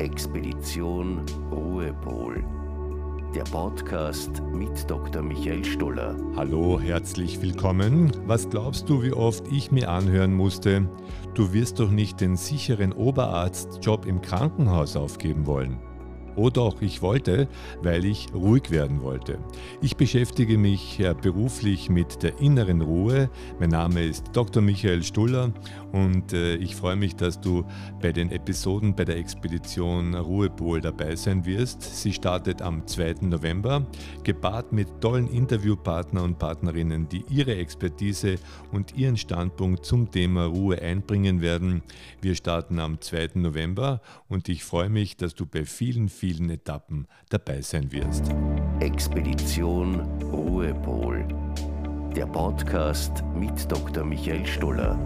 Expedition Ruhepol. Der Podcast mit Dr. Michael Stoller. Hallo, herzlich willkommen. Was glaubst du, wie oft ich mir anhören musste? Du wirst doch nicht den sicheren Oberarztjob im Krankenhaus aufgeben wollen. Oh doch, ich wollte, weil ich ruhig werden wollte. Ich beschäftige mich beruflich mit der inneren Ruhe. Mein Name ist Dr. Michael Stuller und äh, ich freue mich, dass du bei den Episoden bei der Expedition Ruhepol dabei sein wirst. Sie startet am 2. November, gepaart mit tollen Interviewpartnern und Partnerinnen, die ihre Expertise und ihren Standpunkt zum Thema Ruhe einbringen werden. Wir starten am 2. November und ich freue mich, dass du bei vielen, vielen Etappen dabei sein wirst. Expedition Ruhepol. Der Podcast mit Dr. Michael Stoller.